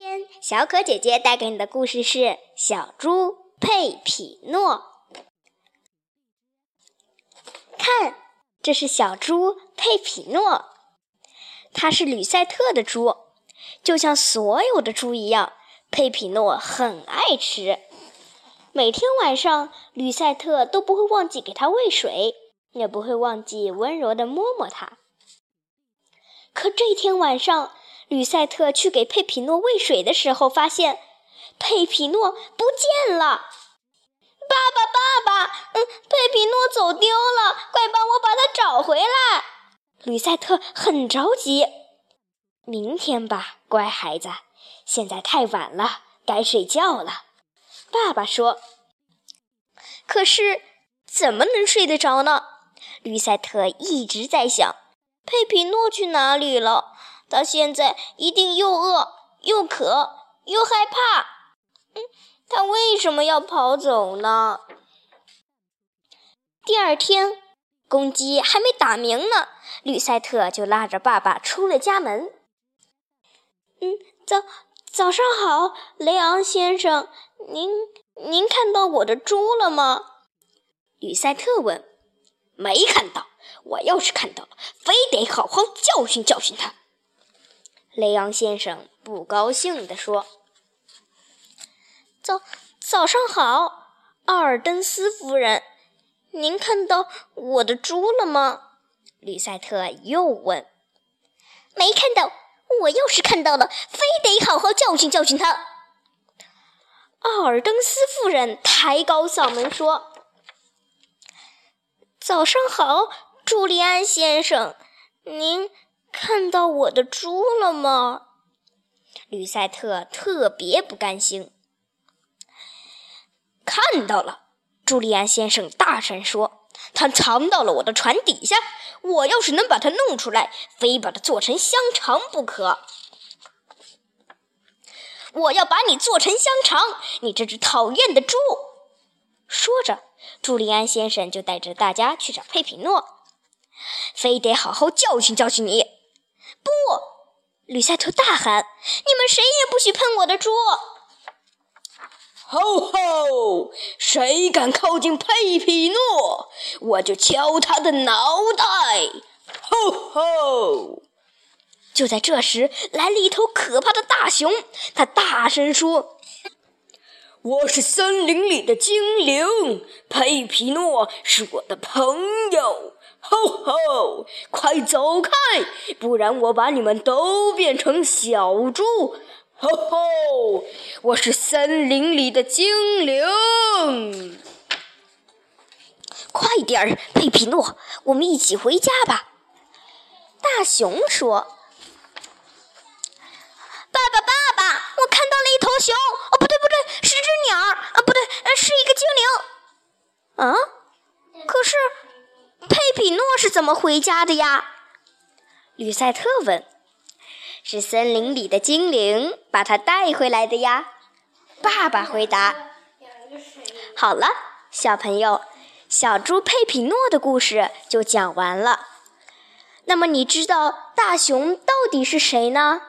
天，小可姐姐带给你的故事是《小猪佩匹诺》。看，这是小猪佩匹诺，它是吕赛特的猪，就像所有的猪一样，佩匹诺很爱吃。每天晚上，吕赛特都不会忘记给它喂水，也不会忘记温柔的摸摸它。可这天晚上，吕赛特去给佩皮诺喂水的时候，发现佩皮诺不见了。爸爸，爸爸，嗯，佩皮诺走丢了，快帮我把它找回来！吕赛特很着急。明天吧，乖孩子，现在太晚了，该睡觉了。爸爸说。可是怎么能睡得着呢？吕赛特一直在想，佩皮诺去哪里了？他现在一定又饿又渴又害怕。嗯，他为什么要跑走呢？第二天，公鸡还没打鸣呢，吕赛特就拉着爸爸出了家门。嗯，早早上好，雷昂先生，您您看到我的猪了吗？吕赛特问。没看到，我要是看到了，非得好好教训教训他。雷昂先生不高兴地说：“早早上好，奥尔登斯夫人，您看到我的猪了吗？”吕赛特又问。“没看到，我要是看到了，非得好好教训教训他。”奥尔登斯夫人抬高嗓门说：“早上好，朱利安先生，您。”看到我的猪了吗？吕赛特特别不甘心。看到了，朱利安先生大声说：“他藏到了我的船底下。我要是能把它弄出来，非把它做成香肠不可。我要把你做成香肠，你这只讨厌的猪！”说着，朱利安先生就带着大家去找佩皮诺，非得好好教训教训你。不！吕赛特大喊：“你们谁也不许碰我的猪！”吼吼！谁敢靠近佩皮诺，我就敲他的脑袋！吼吼！就在这时，来了一头可怕的大熊，他大声说：“我是森林里的精灵，佩皮诺是我的朋友。”吼吼！快走开，不然我把你们都变成小猪！吼吼！我是森林里的精灵。快点儿，佩皮诺，我们一起回家吧。大熊说：“爸爸，爸爸，我看到了一头熊。哦，不对，不对，是只鸟。啊，不对，是一个精灵。啊，可是……”比诺是怎么回家的呀？吕赛特问。是森林里的精灵把他带回来的呀。爸爸回答。好了，小朋友，小猪佩皮诺的故事就讲完了。那么你知道大熊到底是谁呢？